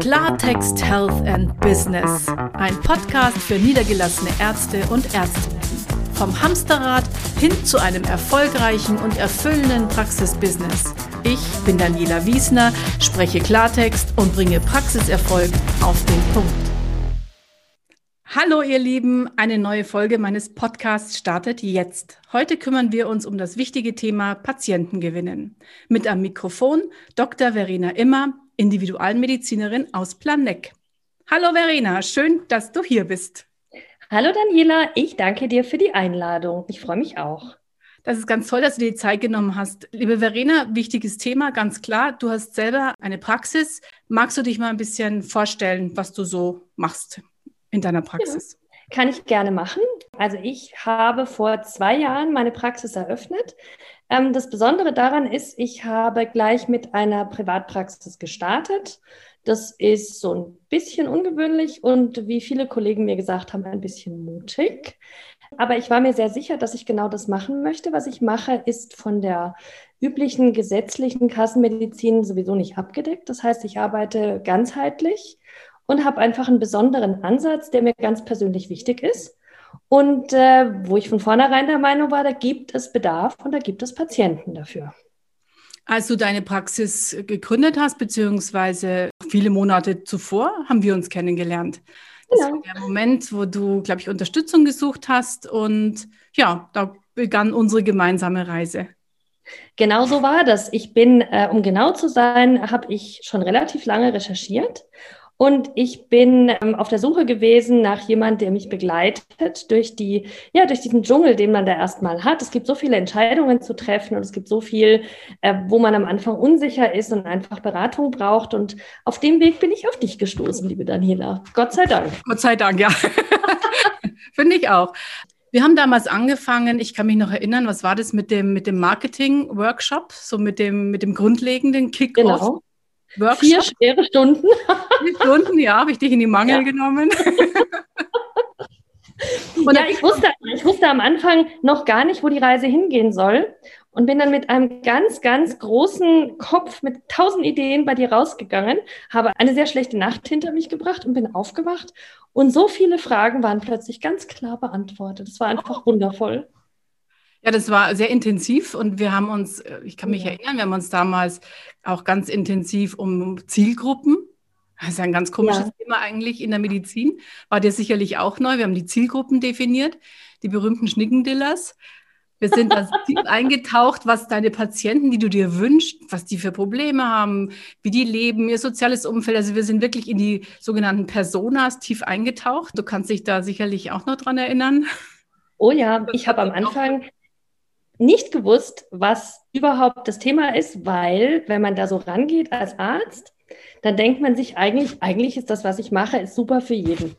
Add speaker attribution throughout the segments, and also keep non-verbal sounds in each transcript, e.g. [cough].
Speaker 1: Klartext Health and Business. Ein Podcast für niedergelassene Ärzte und Ärztinnen. Vom Hamsterrad hin zu einem erfolgreichen und erfüllenden Praxisbusiness. Ich bin Daniela Wiesner, spreche Klartext und bringe Praxiserfolg auf den Punkt. Hallo ihr Lieben, eine neue Folge meines Podcasts startet jetzt. Heute kümmern wir uns um das wichtige Thema Patientengewinnen. Mit am Mikrofon Dr. Verena Immer, Individualmedizinerin aus Planegg. Hallo Verena, schön, dass du hier bist.
Speaker 2: Hallo Daniela, ich danke dir für die Einladung. Ich freue mich auch.
Speaker 1: Das ist ganz toll, dass du dir die Zeit genommen hast. Liebe Verena, wichtiges Thema, ganz klar. Du hast selber eine Praxis. Magst du dich mal ein bisschen vorstellen, was du so machst in deiner Praxis?
Speaker 2: Ja, kann ich gerne machen. Also ich habe vor zwei Jahren meine Praxis eröffnet. Ähm, das Besondere daran ist, ich habe gleich mit einer Privatpraxis gestartet. Das ist so ein bisschen ungewöhnlich und wie viele Kollegen mir gesagt haben, ein bisschen mutig. Aber ich war mir sehr sicher, dass ich genau das machen möchte. Was ich mache, ist von der üblichen gesetzlichen Kassenmedizin sowieso nicht abgedeckt. Das heißt, ich arbeite ganzheitlich und habe einfach einen besonderen Ansatz, der mir ganz persönlich wichtig ist. Und äh, wo ich von vornherein der Meinung war, da gibt es Bedarf und da gibt es Patienten dafür.
Speaker 1: Als du deine Praxis gegründet hast, beziehungsweise viele Monate zuvor, haben wir uns kennengelernt. Das genau. war der Moment, wo du, glaube ich, Unterstützung gesucht hast und ja, da begann unsere gemeinsame Reise.
Speaker 2: Genau so war das. Ich bin, äh, um genau zu sein, habe ich schon relativ lange recherchiert und ich bin ähm, auf der Suche gewesen nach jemand, der mich begleitet durch die, ja, durch diesen Dschungel, den man da erstmal hat. Es gibt so viele Entscheidungen zu treffen und es gibt so viel, äh, wo man am Anfang unsicher ist und einfach Beratung braucht. Und auf dem Weg bin ich auf dich gestoßen, liebe Daniela. Gott sei Dank.
Speaker 1: Gott sei Dank, ja. [laughs] Finde ich auch. Wir haben damals angefangen, ich kann mich noch erinnern, was war das mit dem, mit dem Marketing-Workshop, so mit dem, mit dem grundlegenden Kick-Off. Genau.
Speaker 2: Workshop. Vier schwere Stunden.
Speaker 1: Stunden, ja, habe ich dich in die Mangel ja. genommen. [laughs]
Speaker 2: Und ja, ich wusste, ich wusste am Anfang noch gar nicht, wo die Reise hingehen soll und bin dann mit einem ganz, ganz großen Kopf mit tausend Ideen bei dir rausgegangen, habe eine sehr schlechte Nacht hinter mich gebracht und bin aufgewacht und so viele Fragen waren plötzlich ganz klar beantwortet. Das war einfach wundervoll.
Speaker 1: Ja, das war sehr intensiv und wir haben uns, äh, ich kann mich ja. erinnern, wir haben uns damals auch ganz intensiv um Zielgruppen. Das ist ein ganz komisches ja. Thema eigentlich in der Medizin. War dir sicherlich auch neu. Wir haben die Zielgruppen definiert, die berühmten Schnickendillers. Wir sind da [laughs] tief eingetaucht, was deine Patienten, die du dir wünschst, was die für Probleme haben, wie die leben, ihr soziales Umfeld. Also wir sind wirklich in die sogenannten Personas tief eingetaucht. Du kannst dich da sicherlich auch noch dran erinnern.
Speaker 2: Oh ja, ich habe am Anfang nicht gewusst, was überhaupt das Thema ist, weil wenn man da so rangeht als Arzt, dann denkt man sich eigentlich, eigentlich ist das, was ich mache, ist super für jeden.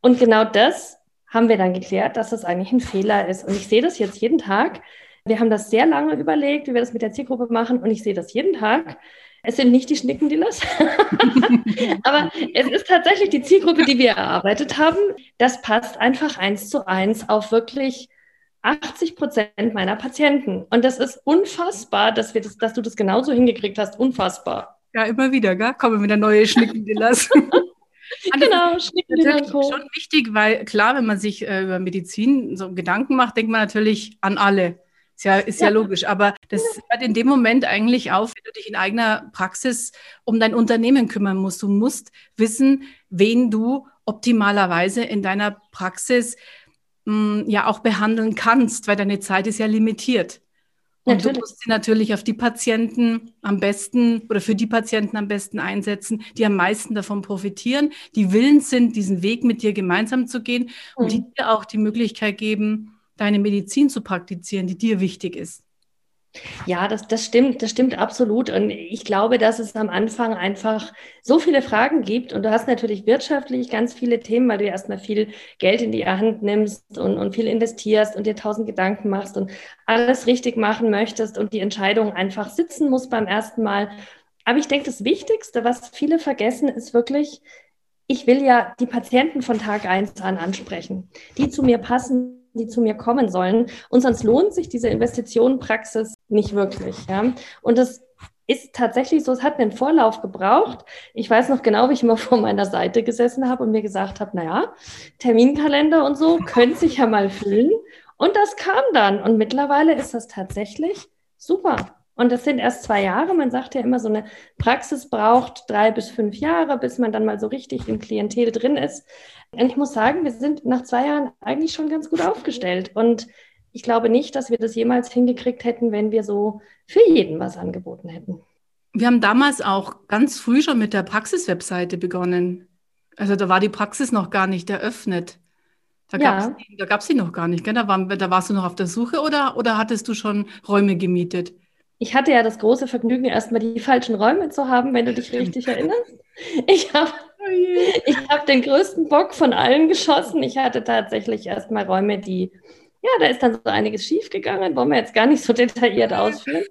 Speaker 2: Und genau das haben wir dann geklärt, dass das eigentlich ein Fehler ist. Und ich sehe das jetzt jeden Tag. Wir haben das sehr lange überlegt, wie wir das mit der Zielgruppe machen. Und ich sehe das jeden Tag. Es sind nicht die Schnickendillers, [laughs] aber es ist tatsächlich die Zielgruppe, die wir erarbeitet haben. Das passt einfach eins zu eins auf wirklich 80 Prozent meiner Patienten. Und das ist unfassbar, dass, wir das, dass du das genauso hingekriegt hast. Unfassbar.
Speaker 1: Ja, immer wieder, gell? Kommen wieder neue Schnickendillers. [laughs] genau, ist schon wichtig, weil klar, wenn man sich äh, über Medizin so Gedanken macht, denkt man natürlich an alle. Ist ja, ist ja, ja logisch. Aber das hört in dem Moment eigentlich auf, wenn du dich in eigener Praxis um dein Unternehmen kümmern musst. Du musst wissen, wen du optimalerweise in deiner Praxis ja auch behandeln kannst, weil deine Zeit ist ja limitiert. Und natürlich. du musst sie natürlich auf die Patienten am besten oder für die Patienten am besten einsetzen, die am meisten davon profitieren, die willens sind, diesen Weg mit dir gemeinsam zu gehen mhm. und die dir auch die Möglichkeit geben, deine Medizin zu praktizieren, die dir wichtig ist.
Speaker 2: Ja, das, das stimmt, das stimmt absolut. Und ich glaube, dass es am Anfang einfach so viele Fragen gibt. Und du hast natürlich wirtschaftlich ganz viele Themen, weil du erstmal viel Geld in die Hand nimmst und, und viel investierst und dir tausend Gedanken machst und alles richtig machen möchtest und die Entscheidung einfach sitzen muss beim ersten Mal. Aber ich denke, das Wichtigste, was viele vergessen, ist wirklich, ich will ja die Patienten von Tag eins an ansprechen, die zu mir passen, die zu mir kommen sollen. Und sonst lohnt sich diese Investitionenpraxis nicht wirklich. Ja? Und das ist tatsächlich so, es hat einen Vorlauf gebraucht. Ich weiß noch genau, wie ich immer [laughs] vor meiner Seite gesessen habe und mir gesagt habe, naja, Terminkalender und so können sich ja mal füllen. Und das kam dann. Und mittlerweile ist das tatsächlich super. Und das sind erst zwei Jahre. Man sagt ja immer, so eine Praxis braucht drei bis fünf Jahre, bis man dann mal so richtig im Klientel drin ist. Und ich muss sagen, wir sind nach zwei Jahren eigentlich schon ganz gut aufgestellt. Und ich glaube nicht, dass wir das jemals hingekriegt hätten, wenn wir so für jeden was angeboten hätten.
Speaker 1: Wir haben damals auch ganz früh schon mit der Praxis-Webseite begonnen. Also da war die Praxis noch gar nicht eröffnet. Da ja. gab es die noch gar nicht. Gell? Da, war, da warst du noch auf der Suche oder, oder hattest du schon Räume gemietet?
Speaker 2: Ich hatte ja das große Vergnügen, erstmal die falschen Räume zu haben, wenn du dich richtig erinnerst. Ich habe oh ich hab den größten Bock von allen geschossen. Ich hatte tatsächlich erstmal Räume, die ja, da ist dann so einiges schiefgegangen, wollen wir jetzt gar nicht so detailliert ausführen.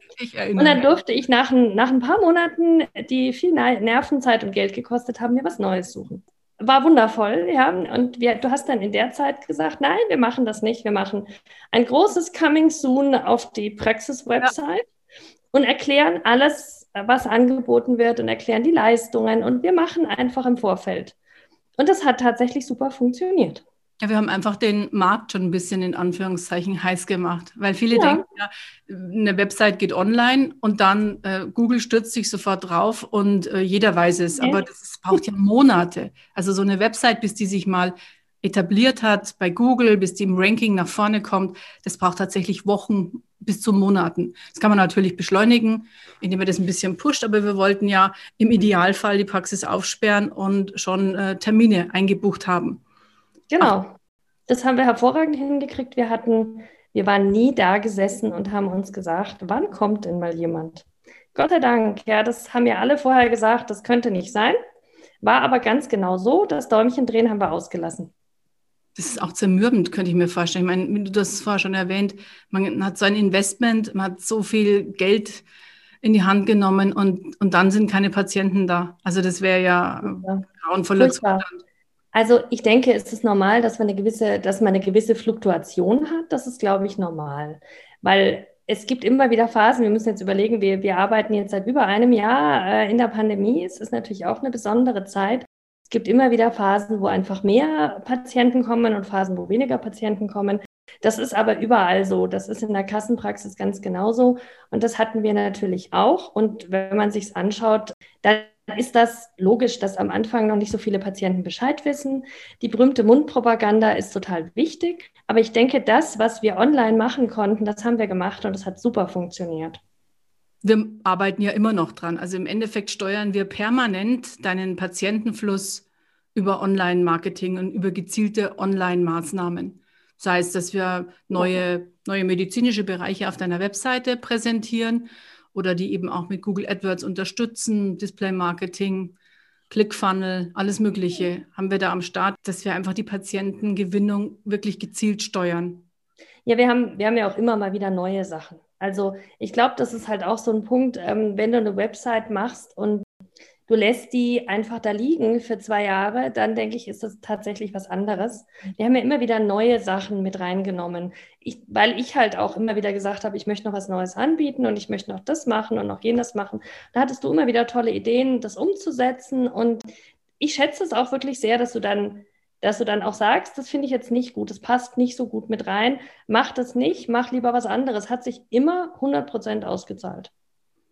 Speaker 2: Und dann durfte ich nach, nach ein paar Monaten, die viel Nervenzeit und Geld gekostet haben, mir was Neues suchen. War wundervoll, ja. Und wir, du hast dann in der Zeit gesagt, nein, wir machen das nicht. Wir machen ein großes Coming Soon auf die Praxis-Website ja. Und erklären alles, was angeboten wird und erklären die Leistungen. Und wir machen einfach im Vorfeld. Und das hat tatsächlich super funktioniert.
Speaker 1: Ja, wir haben einfach den Markt schon ein bisschen in Anführungszeichen [laughs] heiß gemacht, weil viele ja. denken, ja, eine Website geht online und dann äh, Google stürzt sich sofort drauf und äh, jeder weiß es. Okay. Aber das braucht ja Monate. Also so eine Website, bis die sich mal etabliert hat bei Google, bis die im Ranking nach vorne kommt, das braucht tatsächlich Wochen bis zu Monaten. Das kann man natürlich beschleunigen, indem man das ein bisschen pusht, aber wir wollten ja im Idealfall die Praxis aufsperren und schon äh, Termine eingebucht haben.
Speaker 2: Genau. Das haben wir hervorragend hingekriegt. Wir hatten, wir waren nie da gesessen und haben uns gesagt, wann kommt denn mal jemand? Gott sei Dank, ja, das haben ja alle vorher gesagt, das könnte nicht sein. War aber ganz genau so. Das Däumchen drehen haben wir ausgelassen.
Speaker 1: Das ist auch zermürbend, könnte ich mir vorstellen. Ich meine, du hast vorher schon erwähnt, man hat so ein Investment, man hat so viel Geld in die Hand genommen und, und dann sind keine Patienten da. Also das wäre ja, ja. grauenvoller Zustand.
Speaker 2: Also ich denke, es ist normal, dass man eine gewisse, dass man eine gewisse Fluktuation hat. Das ist, glaube ich, normal. Weil es gibt immer wieder Phasen, wir müssen jetzt überlegen, wir, wir arbeiten jetzt seit über einem Jahr äh, in der Pandemie. Es ist natürlich auch eine besondere Zeit. Es gibt immer wieder Phasen, wo einfach mehr Patienten kommen und Phasen, wo weniger Patienten kommen. Das ist aber überall so. Das ist in der Kassenpraxis ganz genauso. Und das hatten wir natürlich auch. Und wenn man sich anschaut, dann ist das logisch, dass am Anfang noch nicht so viele Patienten Bescheid wissen. Die berühmte Mundpropaganda ist total wichtig. Aber ich denke, das, was wir online machen konnten, das haben wir gemacht und es hat super funktioniert.
Speaker 1: Wir arbeiten ja immer noch dran. Also im Endeffekt steuern wir permanent deinen Patientenfluss über Online-Marketing und über gezielte Online-Maßnahmen. Das heißt, dass wir neue, neue medizinische Bereiche auf deiner Webseite präsentieren oder die eben auch mit Google AdWords unterstützen, Display Marketing, ClickFunnel, alles Mögliche haben wir da am Start, dass wir einfach die Patientengewinnung wirklich gezielt steuern.
Speaker 2: Ja, wir haben, wir haben ja auch immer mal wieder neue Sachen. Also ich glaube, das ist halt auch so ein Punkt, ähm, wenn du eine Website machst und du lässt die einfach da liegen für zwei Jahre, dann denke ich, ist das tatsächlich was anderes. Wir haben ja immer wieder neue Sachen mit reingenommen, ich, weil ich halt auch immer wieder gesagt habe, ich möchte noch was Neues anbieten und ich möchte noch das machen und noch jenes machen. Da hattest du immer wieder tolle Ideen, das umzusetzen und ich schätze es auch wirklich sehr, dass du dann dass du dann auch sagst, das finde ich jetzt nicht gut, das passt nicht so gut mit rein, mach das nicht, mach lieber was anderes. Hat sich immer 100 Prozent ausgezahlt.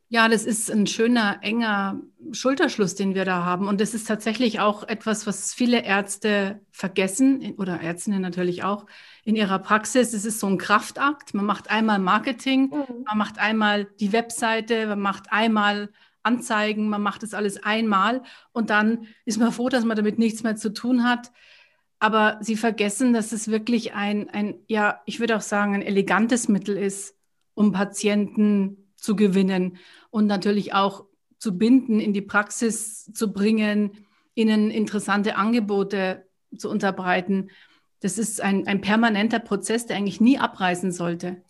Speaker 1: Ja, das ist ein schöner, enger Schulterschluss, den wir da haben. Und das ist tatsächlich auch etwas, was viele Ärzte vergessen oder Ärztinnen natürlich auch in ihrer Praxis. Es ist so ein Kraftakt. Man macht einmal Marketing, mhm. man macht einmal die Webseite, man macht einmal Anzeigen, man macht das alles einmal und dann ist man froh, dass man damit nichts mehr zu tun hat. Aber sie vergessen, dass es wirklich ein, ein ja, ich würde auch sagen, ein elegantes Mittel ist, um Patienten zu gewinnen und natürlich auch zu binden, in die Praxis zu bringen, ihnen interessante Angebote zu unterbreiten. Das ist ein, ein permanenter Prozess, der eigentlich nie abreißen sollte.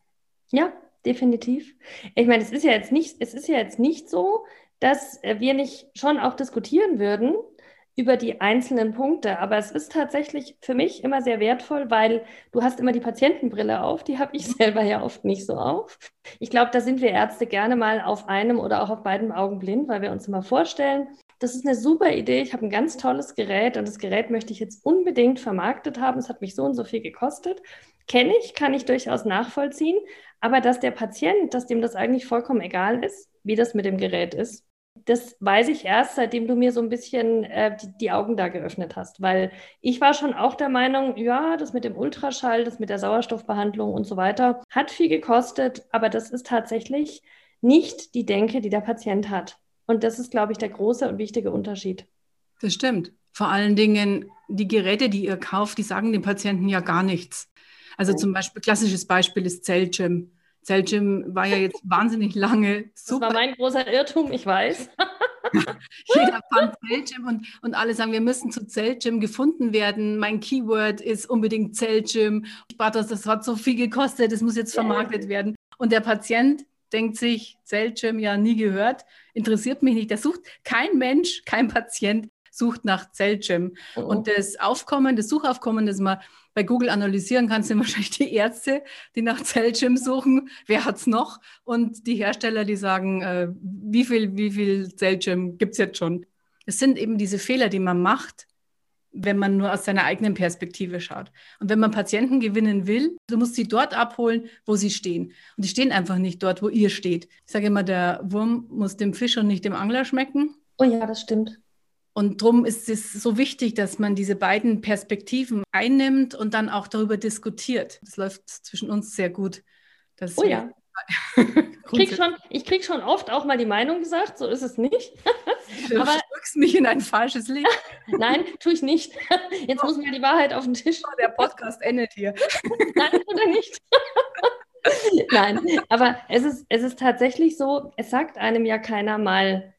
Speaker 2: Ja, definitiv. Ich meine, es ist ja jetzt nicht, es ist ja jetzt nicht so, dass wir nicht schon auch diskutieren würden, über die einzelnen Punkte. Aber es ist tatsächlich für mich immer sehr wertvoll, weil du hast immer die Patientenbrille auf. Die habe ich [laughs] selber ja oft nicht so auf. Ich glaube, da sind wir Ärzte gerne mal auf einem oder auch auf beiden Augen blind, weil wir uns immer vorstellen, das ist eine super Idee. Ich habe ein ganz tolles Gerät und das Gerät möchte ich jetzt unbedingt vermarktet haben. Es hat mich so und so viel gekostet. Kenne ich, kann ich durchaus nachvollziehen. Aber dass der Patient, dass dem das eigentlich vollkommen egal ist, wie das mit dem Gerät ist, das weiß ich erst, seitdem du mir so ein bisschen äh, die, die, Augen da geöffnet hast, weil ich war schon auch der Meinung, ja, das mit dem Ultraschall, das mit der Sauerstoffbehandlung und so weiter hat viel gekostet, aber das ist tatsächlich nicht die Denke, die der Patient hat. Und das ist, glaube ich, der große und wichtige Unterschied.
Speaker 1: Das stimmt. Vor allen Dingen, die Geräte, die ihr kauft, die sagen dem Patienten ja gar nichts. Also zum Beispiel, klassisches Beispiel ist Zellgym. Zellgym war ja jetzt wahnsinnig lange
Speaker 2: super. Das war mein großer Irrtum, ich weiß. [laughs]
Speaker 1: Jeder fand Zellgym und, und alle sagen, wir müssen zu Zellgym gefunden werden. Mein Keyword ist unbedingt Zellgym. Das, das hat so viel gekostet, das muss jetzt vermarktet werden. Und der Patient denkt sich, Zellgym ja nie gehört, interessiert mich nicht. Der sucht kein Mensch, kein Patient sucht nach Zellgym. Oh. Und das Aufkommen, das Suchaufkommen, das man bei Google analysieren kann, sind [laughs] wahrscheinlich die Ärzte, die nach Zellgym suchen. Wer hat es noch? Und die Hersteller, die sagen, äh, wie viel, wie viel Zellgym gibt es jetzt schon? Es sind eben diese Fehler, die man macht, wenn man nur aus seiner eigenen Perspektive schaut. Und wenn man Patienten gewinnen will, du musst sie dort abholen, wo sie stehen. Und die stehen einfach nicht dort, wo ihr steht. Ich sage immer, der Wurm muss dem Fisch und nicht dem Angler schmecken.
Speaker 2: Oh ja, das stimmt.
Speaker 1: Und darum ist es so wichtig, dass man diese beiden Perspektiven einnimmt und dann auch darüber diskutiert. Das läuft zwischen uns sehr gut.
Speaker 2: oh ja. [laughs] ich krieg, schon, ich krieg schon oft auch mal die Meinung gesagt, so ist es nicht.
Speaker 1: Du Aber, drückst mich in ein falsches Licht. [laughs]
Speaker 2: Nein, tue ich nicht. Jetzt muss mir die Wahrheit auf den Tisch.
Speaker 1: Oh, der Podcast endet hier. [laughs]
Speaker 2: Nein, oder nicht. Nein, aber es ist, es ist tatsächlich so, es sagt einem ja keiner mal,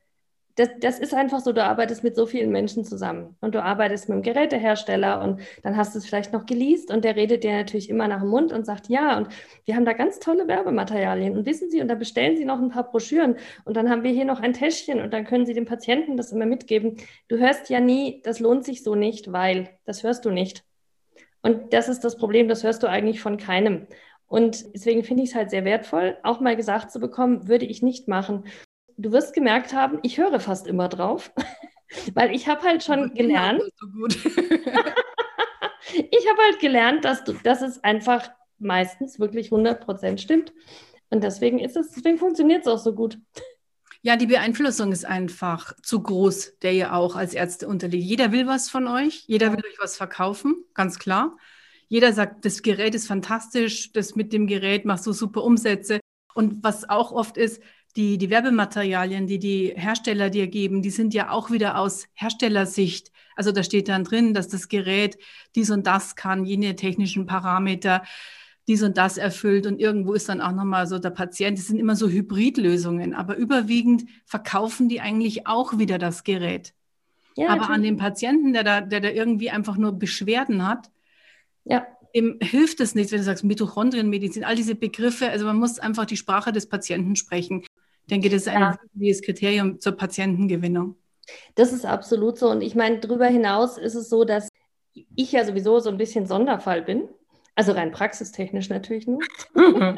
Speaker 2: das, das ist einfach so, du arbeitest mit so vielen Menschen zusammen und du arbeitest mit einem Gerätehersteller und dann hast du es vielleicht noch geleast und der redet dir natürlich immer nach dem Mund und sagt, ja, und wir haben da ganz tolle Werbematerialien und wissen Sie, und da bestellen Sie noch ein paar Broschüren und dann haben wir hier noch ein Täschchen und dann können Sie dem Patienten das immer mitgeben. Du hörst ja nie, das lohnt sich so nicht, weil das hörst du nicht. Und das ist das Problem, das hörst du eigentlich von keinem. Und deswegen finde ich es halt sehr wertvoll, auch mal gesagt zu bekommen, würde ich nicht machen du wirst gemerkt haben, ich höre fast immer drauf, [laughs] weil ich habe halt schon gelernt. So [laughs] ich habe halt gelernt, dass, du, dass es einfach meistens wirklich 100% stimmt. Und deswegen ist es, deswegen funktioniert es auch so gut.
Speaker 1: Ja, die Beeinflussung ist einfach zu groß, der ihr auch als Ärzte unterliegt. Jeder will was von euch, jeder will euch was verkaufen, ganz klar. Jeder sagt, das Gerät ist fantastisch, das mit dem Gerät machst du super Umsätze. Und was auch oft ist, die, die Werbematerialien, die die Hersteller dir geben, die sind ja auch wieder aus Herstellersicht. Also da steht dann drin, dass das Gerät dies und das kann, jene technischen Parameter, dies und das erfüllt und irgendwo ist dann auch nochmal so der Patient. Das sind immer so Hybridlösungen, aber überwiegend verkaufen die eigentlich auch wieder das Gerät. Ja, aber an den Patienten, der da, der da irgendwie einfach nur Beschwerden hat, ja dem hilft es nicht, wenn du sagst Mitochondrienmedizin, all diese Begriffe. Also man muss einfach die Sprache des Patienten sprechen. Ich denke, das ist ein ja. wichtiges Kriterium zur Patientengewinnung.
Speaker 2: Das ist absolut so. Und ich meine, darüber hinaus ist es so, dass ich ja sowieso so ein bisschen Sonderfall bin. Also rein praxistechnisch natürlich nur. [laughs] [laughs]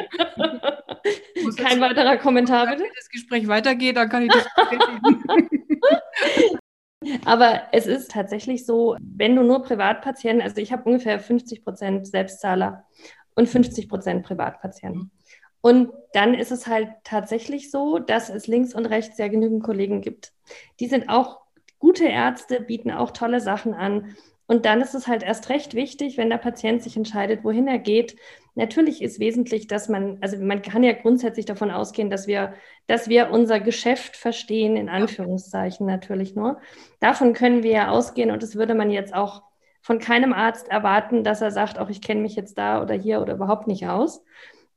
Speaker 2: Kein weiterer Kommentar, bitte. Wenn
Speaker 1: das Gespräch weitergeht, dann kann ich das. [laughs]
Speaker 2: Aber es ist tatsächlich so, wenn du nur Privatpatienten, also ich habe ungefähr 50 Prozent Selbstzahler und 50 Prozent Privatpatienten. Und dann ist es halt tatsächlich so, dass es links und rechts ja genügend Kollegen gibt. Die sind auch gute Ärzte, bieten auch tolle Sachen an. Und dann ist es halt erst recht wichtig, wenn der Patient sich entscheidet, wohin er geht. Natürlich ist wesentlich, dass man, also man kann ja grundsätzlich davon ausgehen, dass wir, dass wir unser Geschäft verstehen, in Anführungszeichen natürlich nur. Davon können wir ja ausgehen und das würde man jetzt auch von keinem Arzt erwarten, dass er sagt, auch ich kenne mich jetzt da oder hier oder überhaupt nicht aus.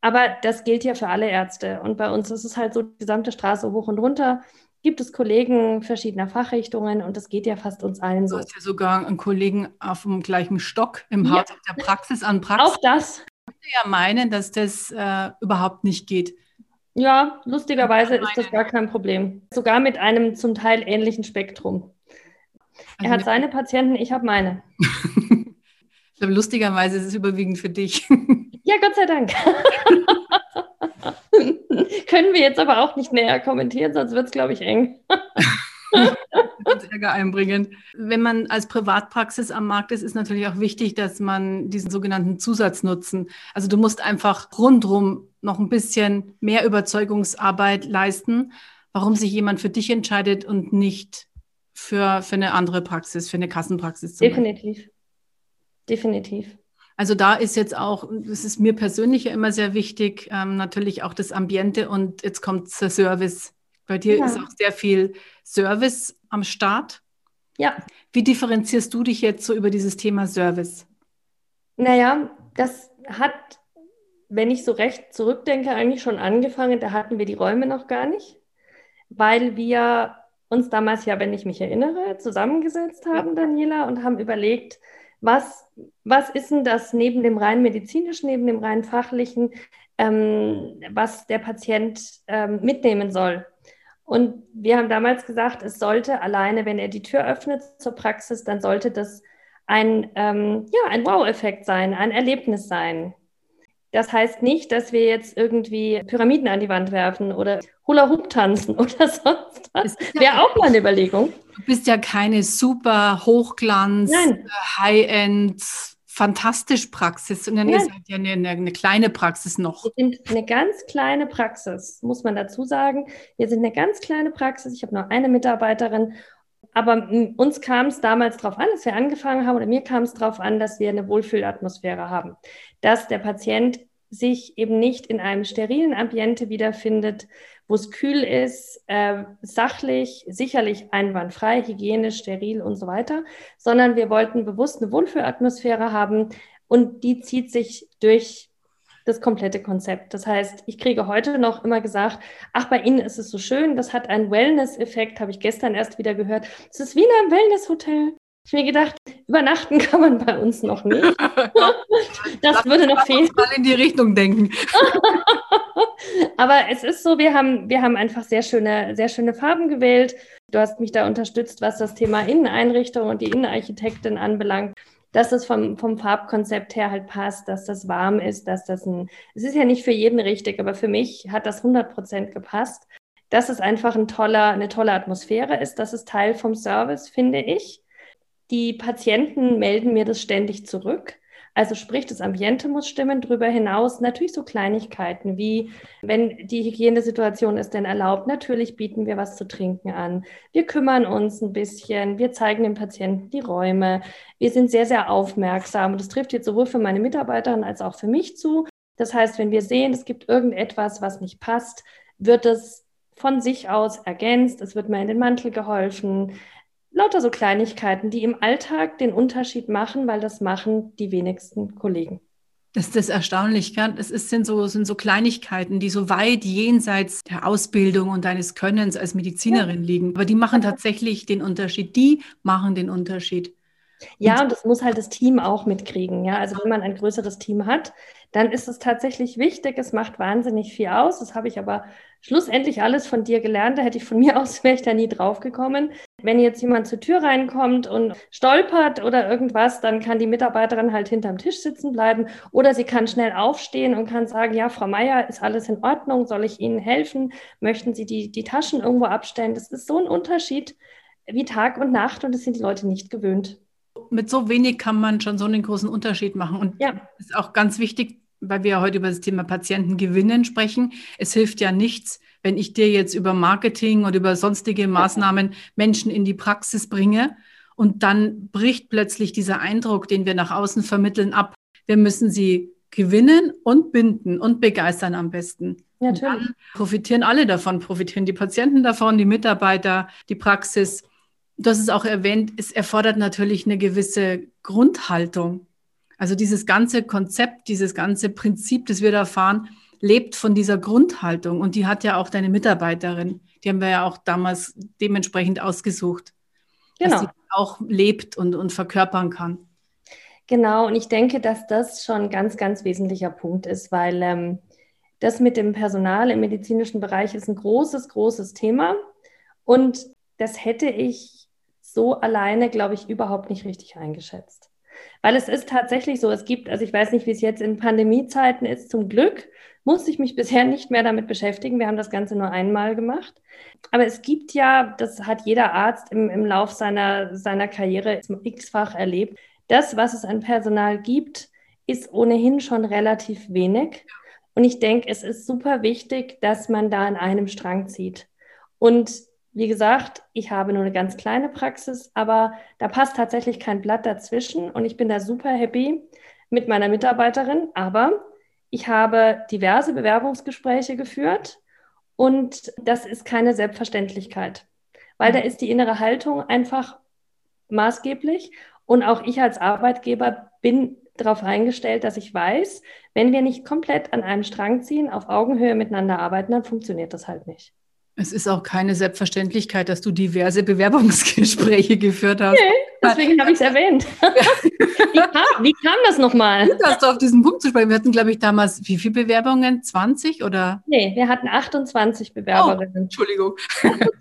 Speaker 2: Aber das gilt ja für alle Ärzte. Und bei uns ist es halt so, die gesamte Straße hoch und runter gibt es Kollegen verschiedener Fachrichtungen und das geht ja fast uns allen so.
Speaker 1: Du hast ja sogar einen Kollegen auf dem gleichen Stock im Haus ja. der Praxis an Praxis.
Speaker 2: Auch das.
Speaker 1: Ich würde ja meinen, dass das äh, überhaupt nicht geht.
Speaker 2: Ja, lustigerweise ist das gar kein Problem. Sogar mit einem zum Teil ähnlichen Spektrum. Also er hat seine Patienten, ich habe meine. [laughs]
Speaker 1: ich glaube, lustigerweise ist es überwiegend für dich.
Speaker 2: Ja, Gott sei Dank. [laughs] Können wir jetzt aber auch nicht näher kommentieren, sonst wird es, glaube ich, eng.
Speaker 1: Ärger einbringen. Wenn man als Privatpraxis am Markt ist, ist natürlich auch wichtig, dass man diesen sogenannten Zusatznutzen, also du musst einfach rundrum noch ein bisschen mehr Überzeugungsarbeit leisten, warum sich jemand für dich entscheidet und nicht für, für eine andere Praxis, für eine Kassenpraxis.
Speaker 2: Definitiv. Beispiel. Definitiv.
Speaker 1: Also da ist jetzt auch, das ist mir persönlich ja immer sehr wichtig, ähm, natürlich auch das Ambiente und jetzt kommt der Service. Bei dir ja. ist auch sehr viel Service am Start.
Speaker 2: Ja.
Speaker 1: Wie differenzierst du dich jetzt so über dieses Thema Service?
Speaker 2: Naja, das hat, wenn ich so recht zurückdenke, eigentlich schon angefangen. Da hatten wir die Räume noch gar nicht, weil wir uns damals ja, wenn ich mich erinnere, zusammengesetzt haben, Daniela, und haben überlegt, was, was ist denn das neben dem rein medizinischen, neben dem rein fachlichen, ähm, was der Patient ähm, mitnehmen soll. Und wir haben damals gesagt, es sollte alleine, wenn er die Tür öffnet zur Praxis, dann sollte das ein, ähm, ja, ein Wow-Effekt sein, ein Erlebnis sein. Das heißt nicht, dass wir jetzt irgendwie Pyramiden an die Wand werfen oder Hula-Hoop tanzen [laughs] oder sonst was. Wäre auch mal eine Überlegung.
Speaker 1: Du bist ja keine super Hochglanz, High-End, fantastisch Praxis, sondern ihr seid ja eine, eine, kleine Praxis noch.
Speaker 2: Wir sind eine ganz kleine Praxis, muss man dazu sagen. Wir sind eine ganz kleine Praxis. Ich habe nur eine Mitarbeiterin aber uns kam es damals darauf an, als wir angefangen haben, oder mir kam es darauf an, dass wir eine Wohlfühlatmosphäre haben, dass der Patient sich eben nicht in einem sterilen Ambiente wiederfindet, wo es kühl ist, äh, sachlich, sicherlich einwandfrei, hygienisch, steril und so weiter, sondern wir wollten bewusst eine Wohlfühlatmosphäre haben und die zieht sich durch das komplette Konzept. Das heißt, ich kriege heute noch immer gesagt, ach, bei Ihnen ist es so schön, das hat einen Wellness-Effekt, habe ich gestern erst wieder gehört. Es ist wie in einem Wellness-Hotel. Ich mir gedacht, übernachten kann man bei uns noch nicht. [laughs] das Lass würde noch fehlen.
Speaker 1: Mal in die Richtung denken. [laughs]
Speaker 2: Aber es ist so, wir haben, wir haben einfach sehr schöne, sehr schöne Farben gewählt. Du hast mich da unterstützt, was das Thema Inneneinrichtung und die Innenarchitektin anbelangt dass das vom, vom Farbkonzept her halt passt, dass das warm ist, dass das ein, es ist ja nicht für jeden richtig, aber für mich hat das 100 Prozent gepasst. Dass es einfach ein toller, eine tolle Atmosphäre ist, das ist Teil vom Service, finde ich. Die Patienten melden mir das ständig zurück. Also sprich, das Ambiente muss stimmen. Darüber hinaus natürlich so Kleinigkeiten wie, wenn die Hygienesituation es denn erlaubt, natürlich bieten wir was zu trinken an. Wir kümmern uns ein bisschen, wir zeigen dem Patienten die Räume. Wir sind sehr, sehr aufmerksam. Und das trifft jetzt sowohl für meine Mitarbeiterin als auch für mich zu. Das heißt, wenn wir sehen, es gibt irgendetwas, was nicht passt, wird es von sich aus ergänzt. Es wird mir in den Mantel geholfen lauter so Kleinigkeiten, die im Alltag den Unterschied machen, weil das machen die wenigsten Kollegen.
Speaker 1: Das ist das Erstaunliche. Es ist, sind, so, sind so Kleinigkeiten, die so weit jenseits der Ausbildung und deines Könnens als Medizinerin ja. liegen. Aber die machen tatsächlich den Unterschied. Die machen den Unterschied.
Speaker 2: Ja, und das muss halt das Team auch mitkriegen. Ja, also wenn man ein größeres Team hat, dann ist es tatsächlich wichtig. Es macht wahnsinnig viel aus. Das habe ich aber schlussendlich alles von dir gelernt. Da hätte ich von [laughs] mir aus, wäre ich da nie drauf gekommen. Wenn jetzt jemand zur Tür reinkommt und stolpert oder irgendwas, dann kann die Mitarbeiterin halt hinterm Tisch sitzen bleiben oder sie kann schnell aufstehen und kann sagen, ja, Frau Meier, ist alles in Ordnung? Soll ich Ihnen helfen? Möchten Sie die, die Taschen irgendwo abstellen? Das ist so ein Unterschied wie Tag und Nacht und das sind die Leute nicht gewöhnt
Speaker 1: mit so wenig kann man schon so einen großen Unterschied machen. Und ja. ist auch ganz wichtig, weil wir ja heute über das Thema Patienten gewinnen sprechen. Es hilft ja nichts, wenn ich dir jetzt über Marketing oder über sonstige Maßnahmen Menschen in die Praxis bringe und dann bricht plötzlich dieser Eindruck, den wir nach außen vermitteln, ab. Wir müssen sie gewinnen und binden und begeistern am besten.
Speaker 2: Natürlich. dann
Speaker 1: profitieren alle davon, profitieren die Patienten davon, die Mitarbeiter, die Praxis. Du hast es auch erwähnt, es erfordert natürlich eine gewisse Grundhaltung. Also dieses ganze Konzept, dieses ganze Prinzip, das wir da fahren, lebt von dieser Grundhaltung. Und die hat ja auch deine Mitarbeiterin. Die haben wir ja auch damals dementsprechend ausgesucht. Genau. Dass sie auch lebt und, und verkörpern kann.
Speaker 2: Genau, und ich denke, dass das schon ein ganz, ganz wesentlicher Punkt ist, weil ähm, das mit dem Personal im medizinischen Bereich ist ein großes, großes Thema. Und das hätte ich so alleine, glaube ich, überhaupt nicht richtig eingeschätzt. Weil es ist tatsächlich so, es gibt, also ich weiß nicht, wie es jetzt in Pandemiezeiten ist, zum Glück musste ich mich bisher nicht mehr damit beschäftigen. Wir haben das Ganze nur einmal gemacht. Aber es gibt ja, das hat jeder Arzt im, im Lauf seiner, seiner Karriere x-fach erlebt, das, was es an Personal gibt, ist ohnehin schon relativ wenig. Und ich denke, es ist super wichtig, dass man da an einem Strang zieht. Und wie gesagt, ich habe nur eine ganz kleine Praxis, aber da passt tatsächlich kein Blatt dazwischen und ich bin da super happy mit meiner Mitarbeiterin. Aber ich habe diverse Bewerbungsgespräche geführt und das ist keine Selbstverständlichkeit, weil da ist die innere Haltung einfach maßgeblich und auch ich als Arbeitgeber bin darauf eingestellt, dass ich weiß, wenn wir nicht komplett an einem Strang ziehen, auf Augenhöhe miteinander arbeiten, dann funktioniert das halt nicht.
Speaker 1: Es ist auch keine Selbstverständlichkeit, dass du diverse Bewerbungsgespräche geführt hast. Nee,
Speaker 2: deswegen habe ich es erwähnt. wie, kam, wie, kam, das nochmal?
Speaker 1: Gut, dass du auf diesen Punkt zu sprechen. Wir hatten, glaube ich, damals wie viele Bewerbungen? 20 oder?
Speaker 2: Nee, wir hatten 28 Bewerberinnen. Oh,
Speaker 1: Entschuldigung.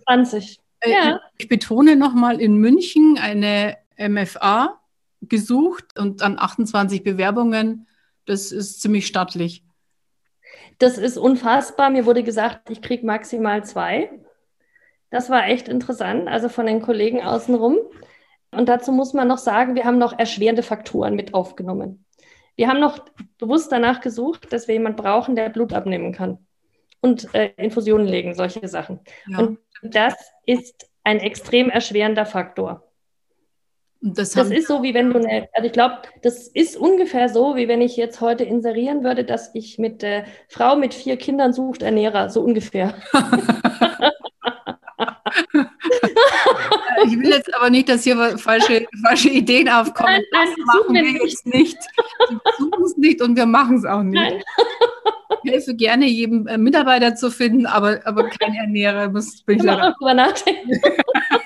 Speaker 2: 28.
Speaker 1: Äh, ja. Ich betone nochmal in München eine MFA gesucht und dann 28 Bewerbungen. Das ist ziemlich stattlich.
Speaker 2: Das ist unfassbar. Mir wurde gesagt, ich kriege maximal zwei. Das war echt interessant, also von den Kollegen außenrum. Und dazu muss man noch sagen, wir haben noch erschwerende Faktoren mit aufgenommen. Wir haben noch bewusst danach gesucht, dass wir jemanden brauchen, der Blut abnehmen kann und äh, Infusionen legen, solche Sachen. Ja. Und das ist ein extrem erschwerender Faktor. Das, das ist so, wie wenn du eine, also ich glaube, das ist ungefähr so, wie wenn ich jetzt heute inserieren würde, dass ich mit der Frau mit vier Kindern sucht Ernährer, so ungefähr. [laughs]
Speaker 1: ich will jetzt aber nicht, dass hier falsche, falsche Ideen aufkommen. Nein, nein, das machen wir nicht. jetzt nicht. Wir suchen es nicht und wir machen es auch nicht. Nein. Ich helfe gerne, jedem äh, Mitarbeiter zu finden, aber, aber kein Ernährer. Muss, bin ich leider. Auch drüber nachdenken. [laughs]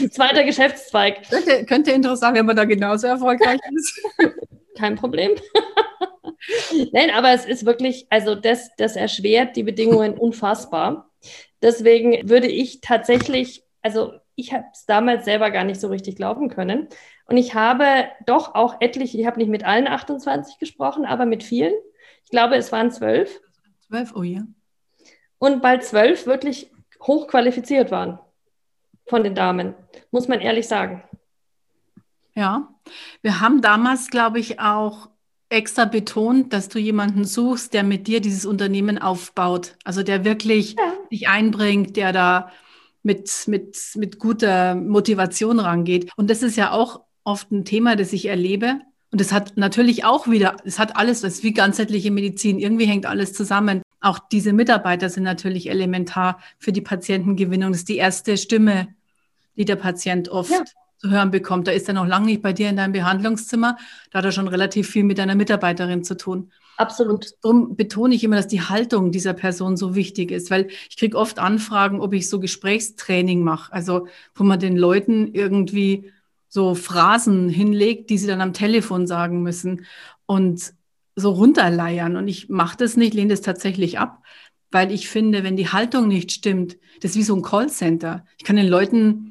Speaker 1: [laughs]
Speaker 2: Zweiter Geschäftszweig.
Speaker 1: Könnte, könnte interessant, wenn man da genauso erfolgreich [laughs] ist.
Speaker 2: Kein Problem. [laughs] Nein, aber es ist wirklich, also das, das erschwert die Bedingungen unfassbar. Deswegen würde ich tatsächlich, also ich habe es damals selber gar nicht so richtig glauben können. Und ich habe doch auch etliche, ich habe nicht mit allen 28 gesprochen, aber mit vielen. Ich glaube, es waren zwölf.
Speaker 1: Zwölf, oh ja.
Speaker 2: Und bald zwölf wirklich hochqualifiziert waren von den Damen, muss man ehrlich sagen.
Speaker 1: Ja, wir haben damals, glaube ich, auch extra betont, dass du jemanden suchst, der mit dir dieses Unternehmen aufbaut. Also der wirklich ja. dich einbringt, der da mit, mit, mit guter Motivation rangeht. Und das ist ja auch oft ein Thema, das ich erlebe. Und es hat natürlich auch wieder, es hat alles, das ist wie ganzheitliche Medizin. Irgendwie hängt alles zusammen. Auch diese Mitarbeiter sind natürlich elementar für die Patientengewinnung. Das ist die erste Stimme, die der Patient oft ja. zu hören bekommt. Da ist er noch lange nicht bei dir in deinem Behandlungszimmer. Da hat er schon relativ viel mit deiner Mitarbeiterin zu tun.
Speaker 2: Absolut.
Speaker 1: darum betone ich immer, dass die Haltung dieser Person so wichtig ist, weil ich kriege oft Anfragen, ob ich so Gesprächstraining mache, also wo man den Leuten irgendwie so Phrasen hinlegt, die sie dann am Telefon sagen müssen und so runterleiern. Und ich mache das nicht, lehne das tatsächlich ab, weil ich finde, wenn die Haltung nicht stimmt, das ist wie so ein Callcenter. Ich kann den Leuten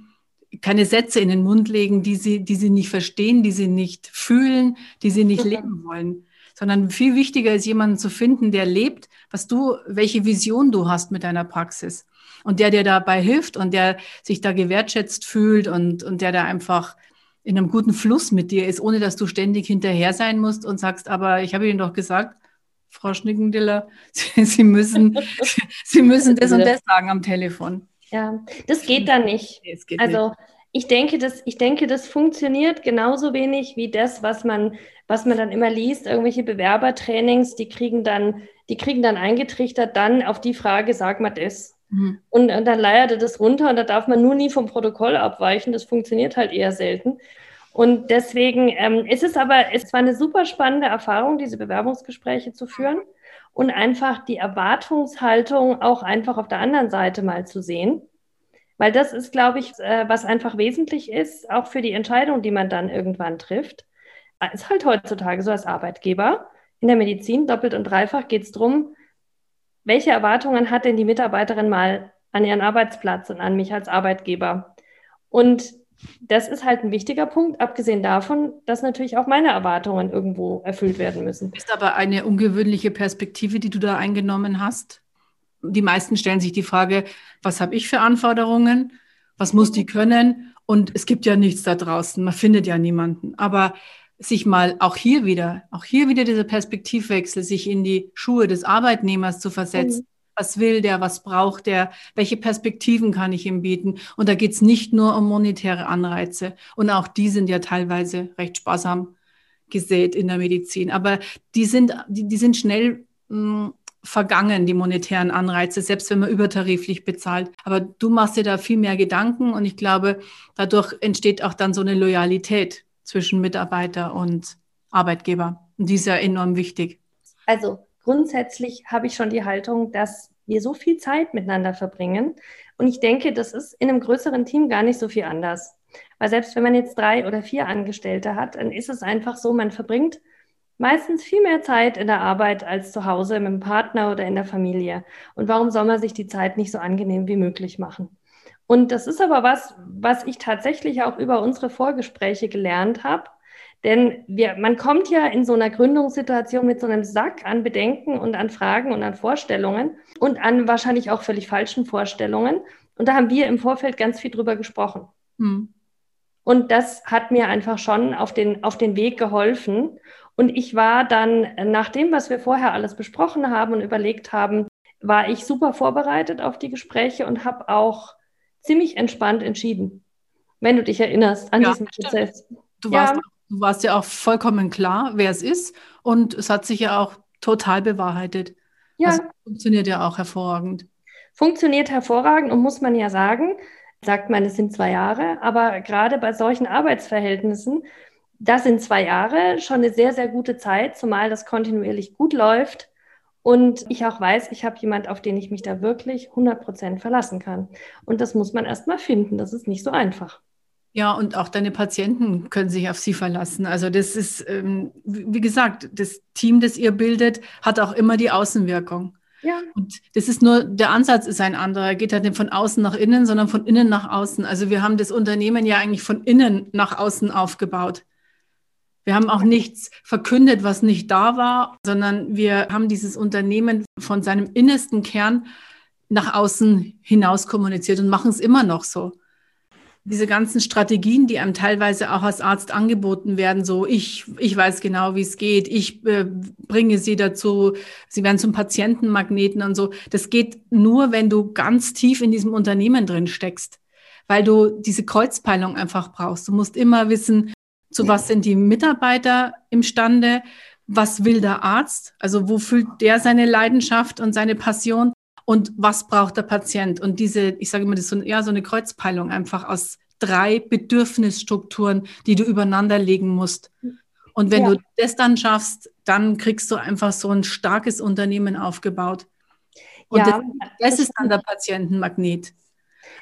Speaker 1: keine Sätze in den Mund legen, die sie, die sie nicht verstehen, die sie nicht fühlen, die sie nicht mhm. leben wollen. Sondern viel wichtiger ist, jemanden zu finden, der lebt, was du, welche Vision du hast mit deiner Praxis. Und der dir dabei hilft und der sich da gewertschätzt fühlt und, und der da einfach in einem guten Fluss mit dir ist, ohne dass du ständig hinterher sein musst und sagst, aber ich habe Ihnen doch gesagt, Frau Schnickendiller, Sie, [laughs] Sie müssen, [laughs] Sie müssen das und das sagen am Telefon.
Speaker 2: Ja, das geht dann nicht. [laughs] Geht also nicht. ich denke, das, ich denke, das funktioniert genauso wenig wie das, was man, was man dann immer liest, irgendwelche Bewerbertrainings, die kriegen dann, die kriegen dann eingetrichtert, dann auf die Frage, sag mal das. Mhm. Und, und dann leiert er das runter und da darf man nur nie vom Protokoll abweichen. Das funktioniert halt eher selten. Und deswegen ähm, ist es aber, es war eine super spannende Erfahrung, diese Bewerbungsgespräche zu führen und einfach die Erwartungshaltung auch einfach auf der anderen Seite mal zu sehen. Weil das ist, glaube ich, äh, was einfach wesentlich ist, auch für die Entscheidung, die man dann irgendwann trifft. Es ist halt heutzutage so als Arbeitgeber. In der Medizin doppelt und dreifach geht es darum, welche Erwartungen hat denn die Mitarbeiterin mal an ihren Arbeitsplatz und an mich als Arbeitgeber? Und das ist halt ein wichtiger Punkt, abgesehen davon, dass natürlich auch meine Erwartungen irgendwo erfüllt werden müssen.
Speaker 1: Ist aber eine ungewöhnliche Perspektive, die du da eingenommen hast. Die meisten stellen sich die Frage, was habe ich für Anforderungen? Was muss die können? Und es gibt ja nichts da draußen, man findet ja niemanden. Aber sich mal auch hier wieder, auch hier wieder dieser Perspektivwechsel, sich in die Schuhe des Arbeitnehmers zu versetzen. Mhm was will der, was braucht der, welche Perspektiven kann ich ihm bieten. Und da geht es nicht nur um monetäre Anreize. Und auch die sind ja teilweise recht sparsam gesät in der Medizin. Aber die sind, die, die sind schnell mh, hm, vergangen, die monetären Anreize, selbst wenn man übertariflich bezahlt. Aber du machst dir da viel mehr Gedanken und ich glaube, dadurch entsteht auch dann so eine Loyalität zwischen Mitarbeiter und Arbeitgeber. Und die ist ja enorm wichtig.
Speaker 2: Also grundsätzlich habe ich schon die Haltung, dass wir so viel Zeit miteinander verbringen. Und ich denke, das ist in einem größeren Team gar nicht so viel anders. Weil selbst wenn man jetzt drei oder vier Angestellte hat, dann ist es einfach so, man verbringt meistens viel mehr Zeit in der Arbeit als zu Hause mit dem Partner oder in der Familie. Und warum soll man sich die Zeit nicht so angenehm wie möglich machen? Und das ist aber was, was ich tatsächlich auch über unsere Vorgespräche gelernt habe, denn wir, man kommt ja in so einer Gründungssituation mit so einem Sack an Bedenken und an Fragen und an Vorstellungen und an wahrscheinlich auch völlig falschen Vorstellungen. Und da haben wir im Vorfeld ganz viel drüber gesprochen. Hm. Und das hat mir einfach schon auf den, auf den Weg geholfen. Und ich war dann, nach dem, was wir vorher alles besprochen haben und überlegt haben, war ich super vorbereitet auf die Gespräche und habe auch ziemlich entspannt entschieden, wenn du dich erinnerst an ja, diesen Prozess.
Speaker 1: Du warst ja du warst ja auch vollkommen klar, wer es ist. Und es hat sich ja auch total bewahrheitet. Ja. Also funktioniert ja auch hervorragend.
Speaker 2: Funktioniert hervorragend und muss man ja sagen, sagt man, es sind zwei Jahre, aber gerade bei solchen Arbeitsverhältnissen, das sind zwei Jahre schon eine sehr, sehr gute Zeit, zumal das kontinuierlich gut läuft und ich auch weiß, ich habe jemand, auf den ich mich da wirklich 100 Prozent verlassen kann. Und das muss man erst mal finden. Das ist nicht so einfach.
Speaker 1: Ja, und auch deine Patienten können sich auf sie verlassen. Also das ist, ähm, wie gesagt, das Team, das ihr bildet, hat auch immer die Außenwirkung. Ja. Und das ist nur, der Ansatz ist ein anderer. Er geht halt nicht von außen nach innen, sondern von innen nach außen. Also wir haben das Unternehmen ja eigentlich von innen nach außen aufgebaut. Wir haben auch nichts verkündet, was nicht da war, sondern wir haben dieses Unternehmen von seinem innersten Kern nach außen hinaus kommuniziert und machen es immer noch so diese ganzen Strategien, die einem teilweise auch als Arzt angeboten werden, so ich, ich weiß genau, wie es geht, ich äh, bringe sie dazu, sie werden zum Patientenmagneten und so. Das geht nur, wenn du ganz tief in diesem Unternehmen drin steckst, weil du diese Kreuzpeilung einfach brauchst. Du musst immer wissen, zu was sind die Mitarbeiter imstande, was will der Arzt, also wo fühlt der seine Leidenschaft und seine Passion und was braucht der Patient. Und diese, ich sage immer, das ist so, ja, so eine Kreuzpeilung einfach aus drei Bedürfnisstrukturen, die du übereinander legen musst. Und wenn ja. du das dann schaffst, dann kriegst du einfach so ein starkes Unternehmen aufgebaut. Und ja, das, das ist dann der Patientenmagnet.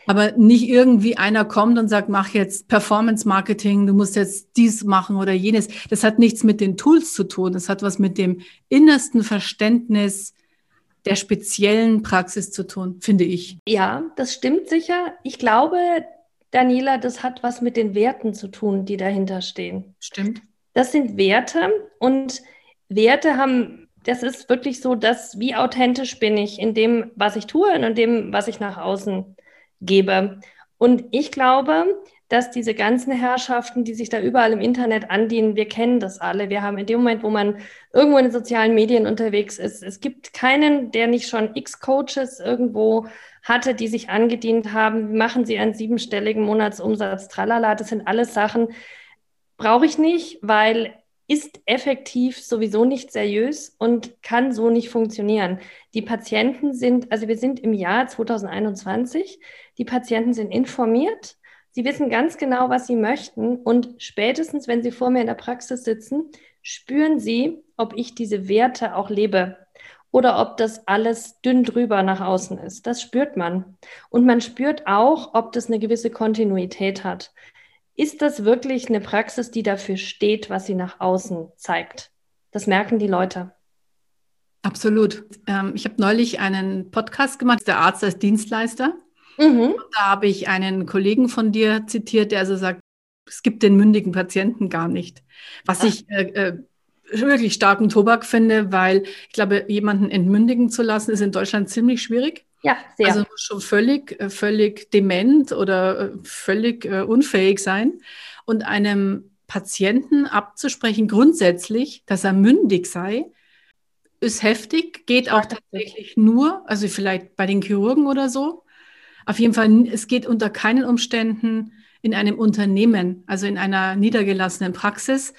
Speaker 1: Aber nicht irgendwie einer kommt und sagt, mach jetzt Performance Marketing, du musst jetzt dies machen oder jenes. Das hat nichts mit den Tools zu tun. Das hat was mit dem innersten Verständnis der speziellen Praxis zu tun, finde ich.
Speaker 2: Ja, das stimmt sicher. Ich glaube, Daniela, das hat was mit den Werten zu tun, die dahinter stehen.
Speaker 1: Stimmt.
Speaker 2: Das sind Werte und Werte haben, das ist wirklich so, dass wie authentisch bin ich in dem, was ich tue und in dem, was ich nach außen gebe. Und ich glaube, dass diese ganzen Herrschaften, die sich da überall im Internet andienen, wir kennen das alle. Wir haben in dem Moment, wo man irgendwo in den sozialen Medien unterwegs ist, es gibt keinen, der nicht schon x Coaches irgendwo hatte, die sich angedient haben. Machen sie einen siebenstelligen Monatsumsatz? Tralala, das sind alles Sachen, brauche ich nicht, weil ist effektiv sowieso nicht seriös und kann so nicht funktionieren. Die Patienten sind, also wir sind im Jahr 2021, die Patienten sind informiert Sie wissen ganz genau, was Sie möchten und spätestens, wenn Sie vor mir in der Praxis sitzen, spüren Sie, ob ich diese Werte auch lebe oder ob das alles dünn drüber nach außen ist. Das spürt man. Und man spürt auch, ob das eine gewisse Kontinuität hat. Ist das wirklich eine Praxis, die dafür steht, was sie nach außen zeigt? Das merken die Leute.
Speaker 1: Absolut. Ähm, ich habe neulich einen Podcast gemacht, der Arzt als Dienstleister. Mhm. Da habe ich einen Kollegen von dir zitiert, der also sagt, es gibt den mündigen Patienten gar nicht. Was Ach. ich äh, äh, wirklich starken Tobak finde, weil ich glaube, jemanden entmündigen zu lassen, ist in Deutschland ziemlich schwierig.
Speaker 2: Ja, sehr.
Speaker 1: Also schon völlig, äh, völlig dement oder äh, völlig uh, unfähig sein. Und einem Patienten abzusprechen, grundsätzlich, dass er mündig sei, ist heftig, geht auch tatsächlich nur, also vielleicht bei den Chirurgen oder so. Auf jeden Fall, es geht unter keinen Umständen in einem Unternehmen, also in einer niedergelassenen Praxis.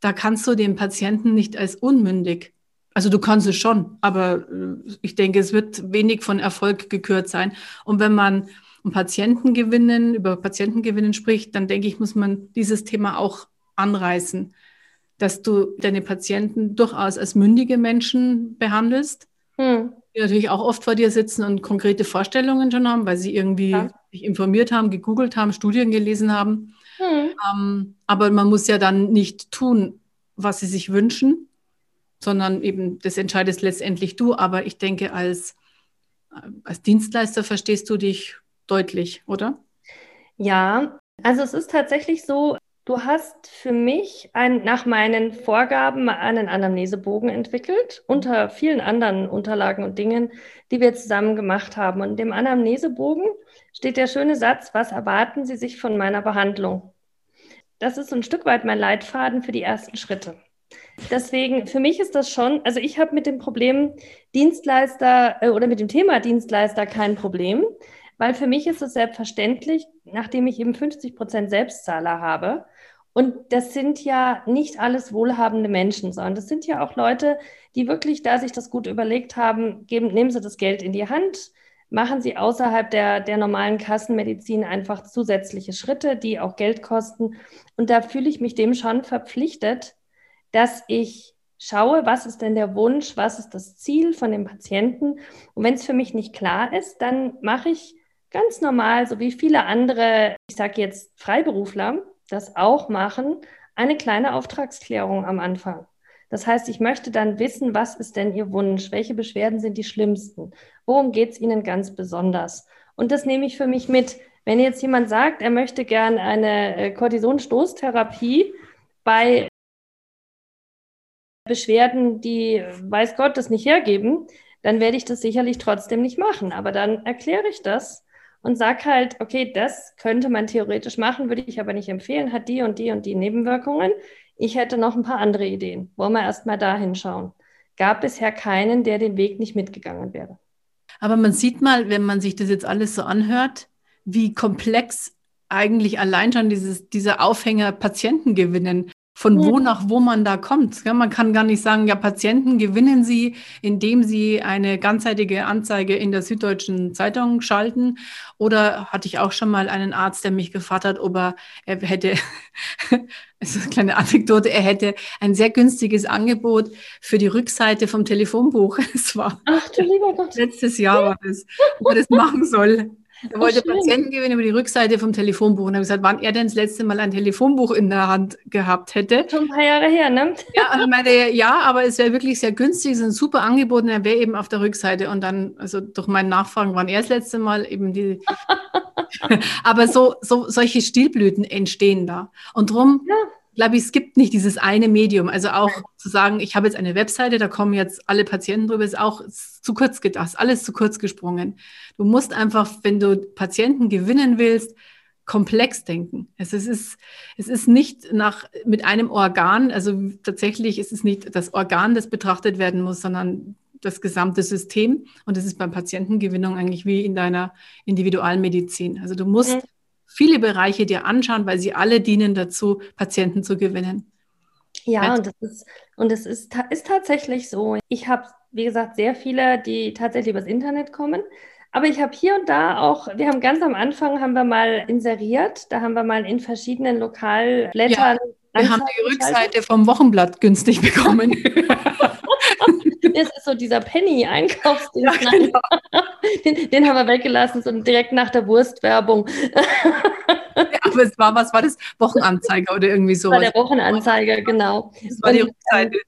Speaker 1: Da kannst du den Patienten nicht als unmündig, also du kannst es schon, aber äh, ich denke, es wird wenig von Erfolg gekürt sein. Und wenn man um Patientengewinnen, über Patientengewinnen spricht, dann denke ich, muss man dieses Thema auch anreißen dass du deine Patienten durchaus als mündige Menschen behandelst, hm. Die natürlich auch oft vor dir sitzen und konkrete Vorstellungen schon haben, weil sie irgendwie ja. sich informiert haben, gegoogelt haben, Studien gelesen haben. Hm. Ähm, aber man muss ja dann nicht tun, was sie sich wünschen, sondern eben das entscheidest letztendlich du. Aber ich denke, als, als Dienstleister verstehst du dich deutlich, oder?
Speaker 2: Ja, also es ist tatsächlich so, Du hast für mich ein, nach meinen Vorgaben einen Anamnesebogen entwickelt, unter vielen anderen Unterlagen und Dingen, die wir zusammen gemacht haben. Und in dem Anamnesebogen steht der schöne Satz, was erwarten Sie sich von meiner Behandlung? Das ist ein Stück weit mein Leitfaden für die ersten Schritte. Deswegen, für mich ist das schon, also ich habe mit dem Problem Dienstleister äh, oder mit dem Thema Dienstleister kein Problem, weil für mich ist es selbstverständlich, nachdem ich eben 50 Prozent Selbstzahler habe, und das sind ja nicht alles wohlhabende Menschen, sondern das sind ja auch Leute, die wirklich, da sich das gut überlegt haben, geben, nehmen sie das Geld in die Hand, machen sie außerhalb der, der normalen Kassenmedizin einfach zusätzliche Schritte, die auch Geld kosten. Und da fühle ich mich dem schon verpflichtet, dass ich schaue, was ist denn der Wunsch, was ist das Ziel von dem Patienten. Und wenn es für mich nicht klar ist, dann mache ich ganz normal, so wie viele andere, ich sage jetzt Freiberufler, das auch machen, eine kleine Auftragsklärung am Anfang. Das heißt, ich möchte dann wissen, was ist denn Ihr Wunsch? Welche Beschwerden sind die schlimmsten? Worum geht es Ihnen ganz besonders? Und das nehme ich für mich mit. Wenn jetzt jemand sagt, er möchte gern eine äh, Kortisonstoßtherapie bei Beschwerden, die weiß Gott das nicht hergeben, dann werde ich das sicherlich trotzdem nicht machen. Aber dann erkläre ich das und sag halt, okay, das könnte man theoretisch machen, würde ich aber nicht empfehlen, hat die und die und die Nebenwirkungen. Ich hätte noch ein paar andere Ideen. Wollen wir erstmal da hinschauen. Gab bisher keinen, der den Weg nicht mitgegangen wäre.
Speaker 1: Aber man sieht mal, wenn man sich das jetzt alles so anhört, wie komplex eigentlich allein schon dieses, dieser Aufhänger Patienten gewinnen von wo nach wo man da kommt. Ja, man kann gar nicht sagen, ja, Patienten gewinnen sie, indem sie eine ganzseitige Anzeige in der Süddeutschen Zeitung schalten. Oder hatte ich auch schon mal einen Arzt, der mich gefragt hat, ob er, er hätte, [laughs] das ist eine kleine Anekdote, er hätte ein sehr günstiges Angebot für die Rückseite vom Telefonbuch. [laughs] Es war Ach, du lieber Gott. letztes Jahr war das, ob er das machen soll. Er wollte oh, Patienten gewinnen über die Rückseite vom Telefonbuch und hat gesagt, wann er denn das letzte Mal ein Telefonbuch in der Hand gehabt hätte.
Speaker 2: Schon ein paar Jahre her, ne?
Speaker 1: Ja, und meinte, ja, aber es wäre wirklich sehr günstig, es ist ein super Angebot und er wäre eben auf der Rückseite. Und dann, also durch mein Nachfragen, wann er das letzte Mal eben die. [laughs] [laughs] aber so, so, solche Stilblüten entstehen da. Und drum. Ja glaube ich, es gibt nicht dieses eine Medium. Also auch zu sagen, ich habe jetzt eine Webseite, da kommen jetzt alle Patienten drüber, ist auch zu kurz gedacht, alles zu kurz gesprungen. Du musst einfach, wenn du Patienten gewinnen willst, komplex denken. Es ist, es ist nicht nach, mit einem Organ, also tatsächlich ist es nicht das Organ, das betrachtet werden muss, sondern das gesamte System. Und das ist beim Patientengewinnung eigentlich wie in deiner Individualmedizin. Also du musst viele Bereiche dir anschauen, weil sie alle dienen dazu, Patienten zu gewinnen.
Speaker 2: Ja, und das ist, und das ist, ist tatsächlich so. Ich habe, wie gesagt, sehr viele, die tatsächlich übers Internet kommen. Aber ich habe hier und da auch, wir haben ganz am Anfang haben wir mal inseriert, da haben wir mal in verschiedenen Lokalblättern.
Speaker 1: Ja, wir haben die Rückseite vom Wochenblatt günstig bekommen. [laughs]
Speaker 2: das ist so dieser Penny-Einkaufsdienst. Ja, genau. [laughs] den, den, haben wir weggelassen, so direkt nach der Wurstwerbung.
Speaker 1: Ja, aber es war, was war das? Wochenanzeiger oder irgendwie so.
Speaker 2: Das war der Wochenanzeiger, genau.
Speaker 1: Das war die ähm, Rückseite.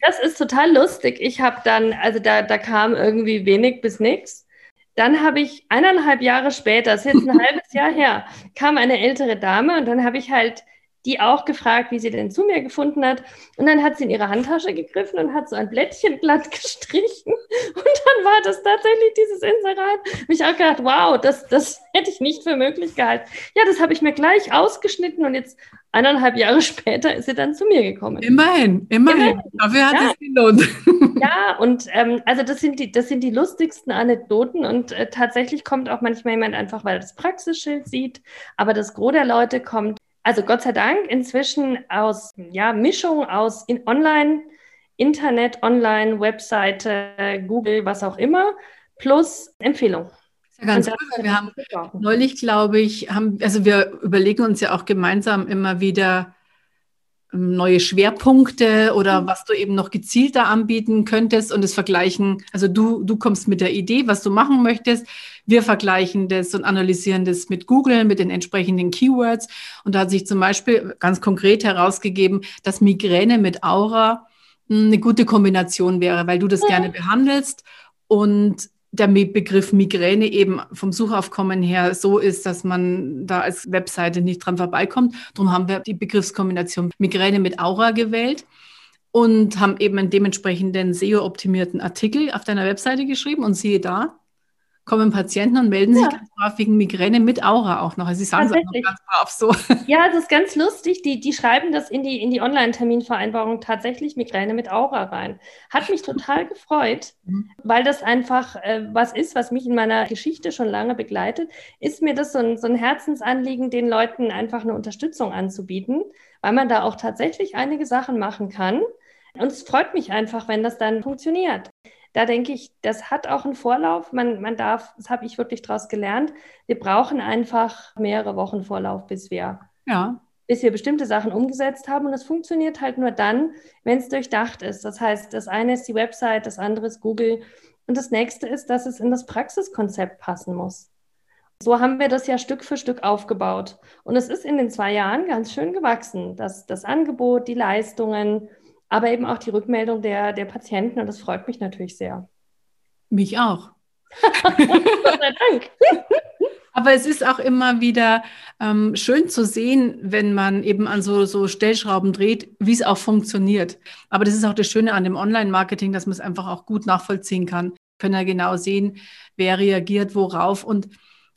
Speaker 2: Das ist total lustig. Ich habe dann, also da, da kam irgendwie wenig bis nichts. dann habe ich eineinhalb Jahre später, das ist jetzt ein halbes Jahr her, kam eine ältere Dame und dann habe ich halt die auch gefragt, wie sie denn zu mir gefunden hat. Und dann hat sie in ihre Handtasche gegriffen und hat so ein Blättchen glatt [laughs] gestrichen. Und dann war das tatsächlich dieses Inserat. Habe ich auch gedacht, wow, das, das [laughs] hätte ich nicht für möglich gehalten. Ja, das habe ich mir gleich ausgeschnitten und jetzt eineinhalb Jahre [laughs] später ist sie dann zu mir gekommen.
Speaker 1: Immerhin, immerhin. immerhin. Dafür hat ja. es gelohnt.
Speaker 2: Ja, und ähm, also das sind, die, das sind die lustigsten Anekdoten und äh, tatsächlich kommt auch manchmal jemand einfach, weil er das Praxisschild sieht, aber das Gros der Leute kommt also Gott sei Dank inzwischen aus ja, Mischung aus in Online, Internet, Online, Webseite, Google, was auch immer, plus Empfehlung.
Speaker 1: Ja, ganz cool, wir haben neulich, glaube ich, haben, also wir überlegen uns ja auch gemeinsam immer wieder, neue Schwerpunkte oder mhm. was du eben noch gezielter anbieten könntest und das vergleichen. Also du, du kommst mit der Idee, was du machen möchtest. Wir vergleichen das und analysieren das mit Google, mit den entsprechenden Keywords. Und da hat sich zum Beispiel ganz konkret herausgegeben, dass Migräne mit Aura hm, eine gute Kombination wäre, weil du das ja. gerne behandelst und der Begriff Migräne eben vom Suchaufkommen her so ist, dass man da als Webseite nicht dran vorbeikommt. Darum haben wir die Begriffskombination Migräne mit Aura gewählt und haben eben einen dementsprechenden SEO-optimierten Artikel auf deiner Webseite geschrieben und siehe da, kommen Patienten und melden sich ja. ganz brav wegen Migräne mit Aura auch noch. Also sie sagen es auch noch ganz brav so. [laughs]
Speaker 2: Ja, das ist ganz lustig. Die, die schreiben das in die, in die Online-Terminvereinbarung tatsächlich Migräne mit Aura rein. Hat mich total gefreut, mhm. weil das einfach äh, was ist, was mich in meiner Geschichte schon lange begleitet. Ist mir das so ein, so ein Herzensanliegen, den Leuten einfach eine Unterstützung anzubieten, weil man da auch tatsächlich einige Sachen machen kann. Und es freut mich einfach, wenn das dann funktioniert da denke ich, das hat auch einen Vorlauf. Man, man darf, das habe ich wirklich daraus gelernt, wir brauchen einfach mehrere Wochen Vorlauf, bis wir, ja. bis wir bestimmte Sachen umgesetzt haben. Und es funktioniert halt nur dann, wenn es durchdacht ist. Das heißt, das eine ist die Website, das andere ist Google. Und das nächste ist, dass es in das Praxiskonzept passen muss. So haben wir das ja Stück für Stück aufgebaut. Und es ist in den zwei Jahren ganz schön gewachsen. Das, das Angebot, die Leistungen, aber eben auch die Rückmeldung der, der Patienten und das freut mich natürlich sehr.
Speaker 1: Mich auch. [laughs] Gott sei Dank. Aber es ist auch immer wieder ähm, schön zu sehen, wenn man eben an so, so Stellschrauben dreht, wie es auch funktioniert. Aber das ist auch das Schöne an dem Online-Marketing, dass man es einfach auch gut nachvollziehen kann. Können ja genau sehen, wer reagiert worauf. Und,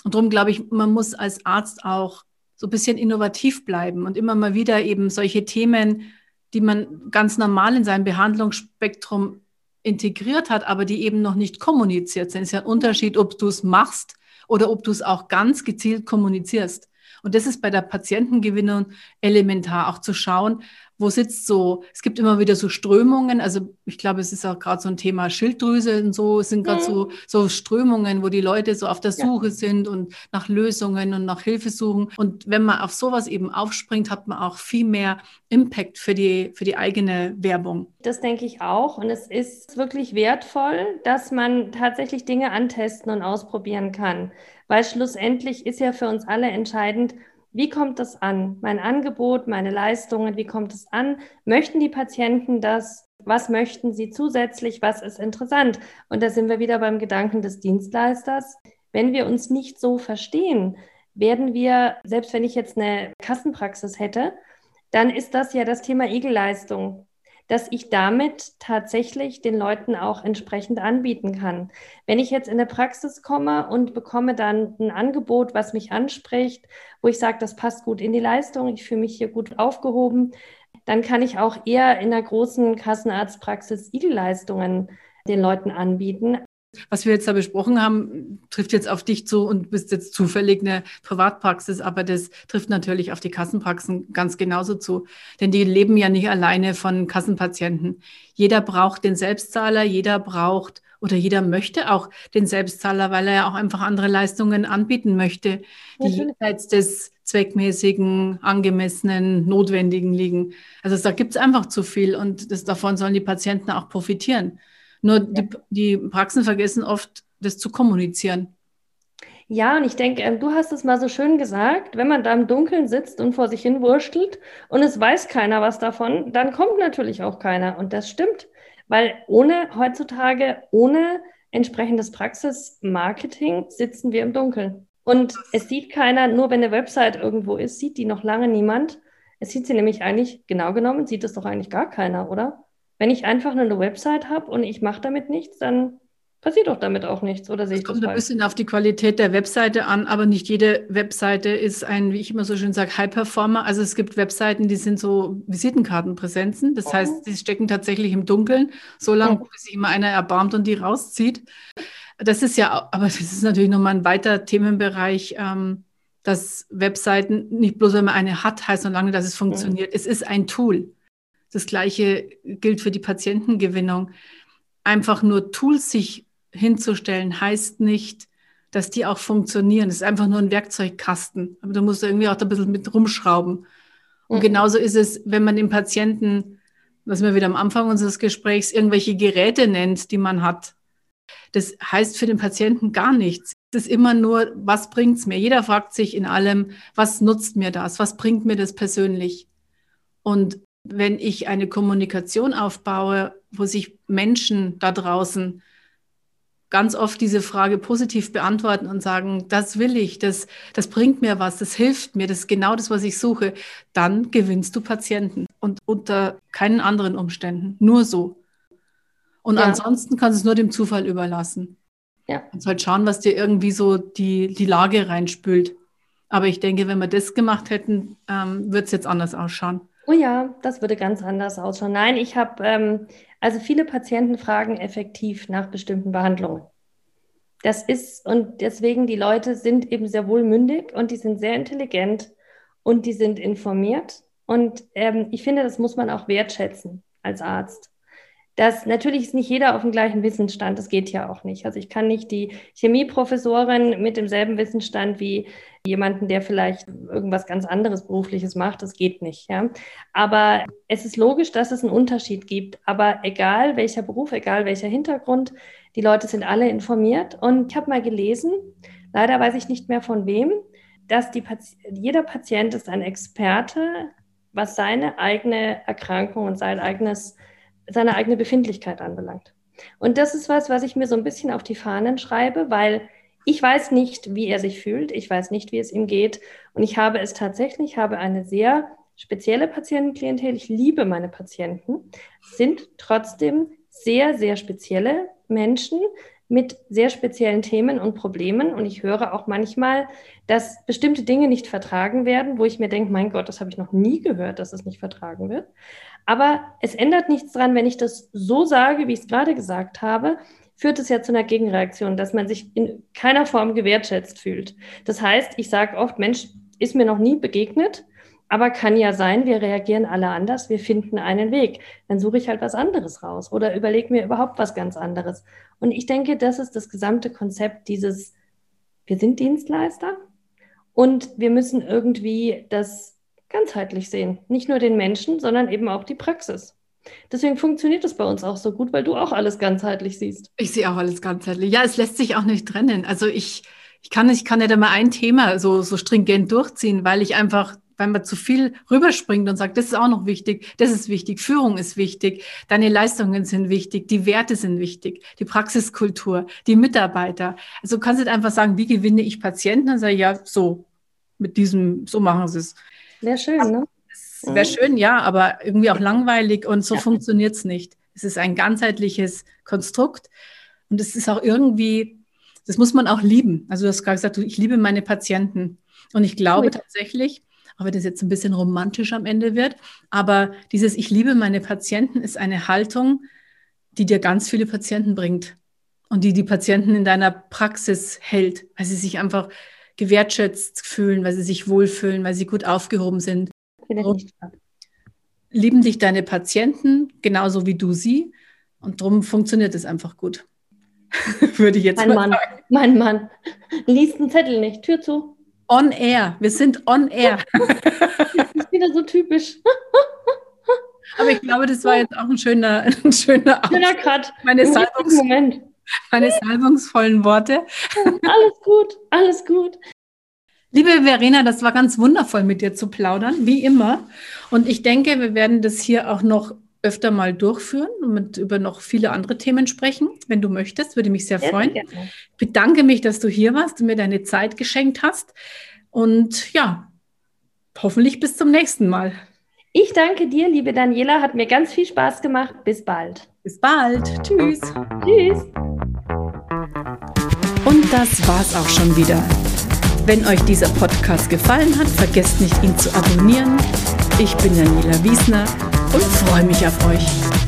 Speaker 1: und darum glaube ich, man muss als Arzt auch so ein bisschen innovativ bleiben und immer mal wieder eben solche Themen die man ganz normal in sein Behandlungsspektrum integriert hat, aber die eben noch nicht kommuniziert sind. Es ist ja ein Unterschied, ob du es machst oder ob du es auch ganz gezielt kommunizierst. Und das ist bei der Patientengewinnung elementar, auch zu schauen, wo sitzt so, es gibt immer wieder so Strömungen, also ich glaube, es ist auch gerade so ein Thema Schilddrüse und so, es sind gerade so, mhm. so Strömungen, wo die Leute so auf der Suche ja. sind und nach Lösungen und nach Hilfe suchen. Und wenn man auf sowas eben aufspringt, hat man auch viel mehr Impact für die, für die eigene Werbung.
Speaker 2: Das denke ich auch. Und es ist wirklich wertvoll, dass man tatsächlich Dinge antesten und ausprobieren kann. Weil schlussendlich ist ja für uns alle entscheidend, wie kommt das an? Mein Angebot, meine Leistungen, wie kommt es an? Möchten die Patienten das? Was möchten sie zusätzlich? Was ist interessant? Und da sind wir wieder beim Gedanken des Dienstleisters. Wenn wir uns nicht so verstehen, werden wir, selbst wenn ich jetzt eine Kassenpraxis hätte, dann ist das ja das Thema Egelleistung dass ich damit tatsächlich den Leuten auch entsprechend anbieten kann. Wenn ich jetzt in eine Praxis komme und bekomme dann ein Angebot, was mich anspricht, wo ich sage, das passt gut in die Leistung, ich fühle mich hier gut aufgehoben, dann kann ich auch eher in einer großen Kassenarztpraxis Igelleistungen den Leuten anbieten,
Speaker 1: was wir jetzt da besprochen haben, trifft jetzt auf dich zu und bist jetzt zufällig eine Privatpraxis, aber das trifft natürlich auf die Kassenpraxen ganz genauso zu. Denn die leben ja nicht alleine von Kassenpatienten. Jeder braucht den Selbstzahler, jeder braucht oder jeder möchte auch den Selbstzahler, weil er ja auch einfach andere Leistungen anbieten möchte, die jenseits des zweckmäßigen, angemessenen, notwendigen liegen. Also da gibt es einfach zu viel und das, davon sollen die Patienten auch profitieren. Nur die, die Praxen vergessen oft, das zu kommunizieren.
Speaker 2: Ja, und ich denke, ähm, du hast es mal so schön gesagt, wenn man da im Dunkeln sitzt und vor sich hin wurstelt und es weiß keiner was davon, dann kommt natürlich auch keiner. Und das stimmt, weil ohne heutzutage, ohne entsprechendes Praxismarketing sitzen wir im Dunkeln. Und es sieht keiner, nur wenn eine Website irgendwo ist, sieht die noch lange niemand. Es sieht sie nämlich eigentlich, genau genommen, sieht es doch eigentlich gar keiner, oder? Wenn ich einfach nur eine Website habe und ich mache damit nichts, dann passiert doch damit auch nichts, oder sehe
Speaker 1: ich das? Kommt ein bisschen auf die Qualität der Webseite an, aber nicht jede Webseite ist ein, wie ich immer so schön sage, High-Performer. Also es gibt Webseiten, die sind so Visitenkartenpräsenzen. Das oh. heißt, die stecken tatsächlich im Dunkeln, so lange, oh. bis sich immer einer erbarmt und die rauszieht. Das ist ja, aber das ist natürlich nochmal ein weiter Themenbereich. Ähm, dass Webseiten nicht bloß, wenn man eine hat, heißt noch lange, dass es funktioniert. Mhm. Es ist ein Tool. Das Gleiche gilt für die Patientengewinnung. Einfach nur Tools sich hinzustellen, heißt nicht, dass die auch funktionieren. Es ist einfach nur ein Werkzeugkasten. Aber du musst irgendwie auch da ein bisschen mit rumschrauben. Und mhm. genauso ist es, wenn man den Patienten, was wir wieder am Anfang unseres Gesprächs, irgendwelche Geräte nennt, die man hat. Das heißt für den Patienten gar nichts. Es ist immer nur, was bringt es mir? Jeder fragt sich in allem, was nutzt mir das? Was bringt mir das persönlich? Und wenn ich eine Kommunikation aufbaue, wo sich Menschen da draußen ganz oft diese Frage positiv beantworten und sagen, das will ich, das, das bringt mir was, das hilft mir, das ist genau das, was ich suche, dann gewinnst du Patienten und unter keinen anderen Umständen, nur so. Und ja. ansonsten kannst du es nur dem Zufall überlassen. Ja. Und halt schauen, was dir irgendwie so die, die Lage reinspült. Aber ich denke, wenn wir das gemacht hätten, ähm, wird es jetzt anders ausschauen.
Speaker 2: Oh ja, das würde ganz anders ausschauen. Nein, ich habe, ähm, also viele Patienten fragen effektiv nach bestimmten Behandlungen. Das ist, und deswegen, die Leute sind eben sehr wohl mündig und die sind sehr intelligent und die sind informiert. Und ähm, ich finde, das muss man auch wertschätzen als Arzt dass natürlich ist nicht jeder auf dem gleichen Wissensstand, das geht ja auch nicht. Also ich kann nicht die Chemieprofessorin mit demselben Wissensstand wie jemanden, der vielleicht irgendwas ganz anderes berufliches macht, das geht nicht. Ja? Aber es ist logisch, dass es einen Unterschied gibt. Aber egal welcher Beruf, egal welcher Hintergrund, die Leute sind alle informiert. Und ich habe mal gelesen, leider weiß ich nicht mehr von wem, dass Pati jeder Patient ist ein Experte, was seine eigene Erkrankung und sein eigenes seine eigene Befindlichkeit anbelangt. Und das ist was, was ich mir so ein bisschen auf die Fahnen schreibe, weil ich weiß nicht, wie er sich fühlt. Ich weiß nicht, wie es ihm geht. Und ich habe es tatsächlich, habe eine sehr spezielle Patientenklientel. Ich liebe meine Patienten, sind trotzdem sehr, sehr spezielle Menschen mit sehr speziellen Themen und Problemen. Und ich höre auch manchmal, dass bestimmte Dinge nicht vertragen werden, wo ich mir denke, mein Gott, das habe ich noch nie gehört, dass es nicht vertragen wird. Aber es ändert nichts daran, wenn ich das so sage, wie ich es gerade gesagt habe, führt es ja zu einer Gegenreaktion, dass man sich in keiner Form gewertschätzt fühlt. Das heißt, ich sage oft, Mensch, ist mir noch nie begegnet, aber kann ja sein, wir reagieren alle anders, wir finden einen Weg. Dann suche ich halt was anderes raus oder überlege mir überhaupt was ganz anderes. Und ich denke, das ist das gesamte Konzept dieses, wir sind Dienstleister und wir müssen irgendwie das ganzheitlich sehen. Nicht nur den Menschen, sondern eben auch die Praxis. Deswegen funktioniert es bei uns auch so gut, weil du auch alles ganzheitlich siehst.
Speaker 1: Ich sehe auch alles ganzheitlich. Ja, es lässt sich auch nicht trennen. Also ich, ich kann nicht, ich kann nicht immer ein Thema so, so stringent durchziehen, weil ich einfach, weil man zu viel rüberspringt und sagt, das ist auch noch wichtig, das ist wichtig, Führung ist wichtig, deine Leistungen sind wichtig, die Werte sind wichtig, die Praxiskultur, die Mitarbeiter. Also du kannst nicht einfach sagen, wie gewinne ich Patienten? Dann sage ich, ja, so, mit diesem, so machen sie es.
Speaker 2: Wäre schön, ne?
Speaker 1: Wäre schön, ja, aber irgendwie auch langweilig und so ja. funktioniert es nicht. Es ist ein ganzheitliches Konstrukt und es ist auch irgendwie, das muss man auch lieben. Also du hast gerade gesagt, ich liebe meine Patienten und ich glaube cool. tatsächlich, auch wenn das jetzt ein bisschen romantisch am Ende wird, aber dieses Ich liebe meine Patienten ist eine Haltung, die dir ganz viele Patienten bringt und die die Patienten in deiner Praxis hält, weil sie sich einfach gewertschätzt fühlen, weil sie sich wohlfühlen, weil sie gut aufgehoben sind. Lieben dich deine Patienten genauso wie du sie und darum funktioniert es einfach gut. [laughs] Würde ich jetzt
Speaker 2: mein
Speaker 1: mal
Speaker 2: Mann, sagen. Mein Mann, liest einen Zettel nicht, Tür zu.
Speaker 1: On air, wir sind on air.
Speaker 2: das [laughs] [laughs] ist wieder so typisch.
Speaker 1: Aber ich glaube, das war jetzt auch ein schöner, ein schöner,
Speaker 2: schöner Cut.
Speaker 1: Meine Salbungs Moment meine salbungsvollen Worte.
Speaker 2: Alles gut, alles gut.
Speaker 1: Liebe Verena, das war ganz wundervoll mit dir zu plaudern, wie immer. Und ich denke, wir werden das hier auch noch öfter mal durchführen und über noch viele andere Themen sprechen. Wenn du möchtest, würde mich sehr, sehr freuen. Ich bedanke mich, dass du hier warst und mir deine Zeit geschenkt hast. Und ja, hoffentlich bis zum nächsten Mal.
Speaker 2: Ich danke dir, liebe Daniela. Hat mir ganz viel Spaß gemacht. Bis bald.
Speaker 1: Bis bald. Tschüss.
Speaker 2: Tschüss.
Speaker 1: Und das war's auch schon wieder. Wenn euch dieser Podcast gefallen hat, vergesst nicht, ihn zu abonnieren. Ich bin Daniela Wiesner und freue mich auf euch.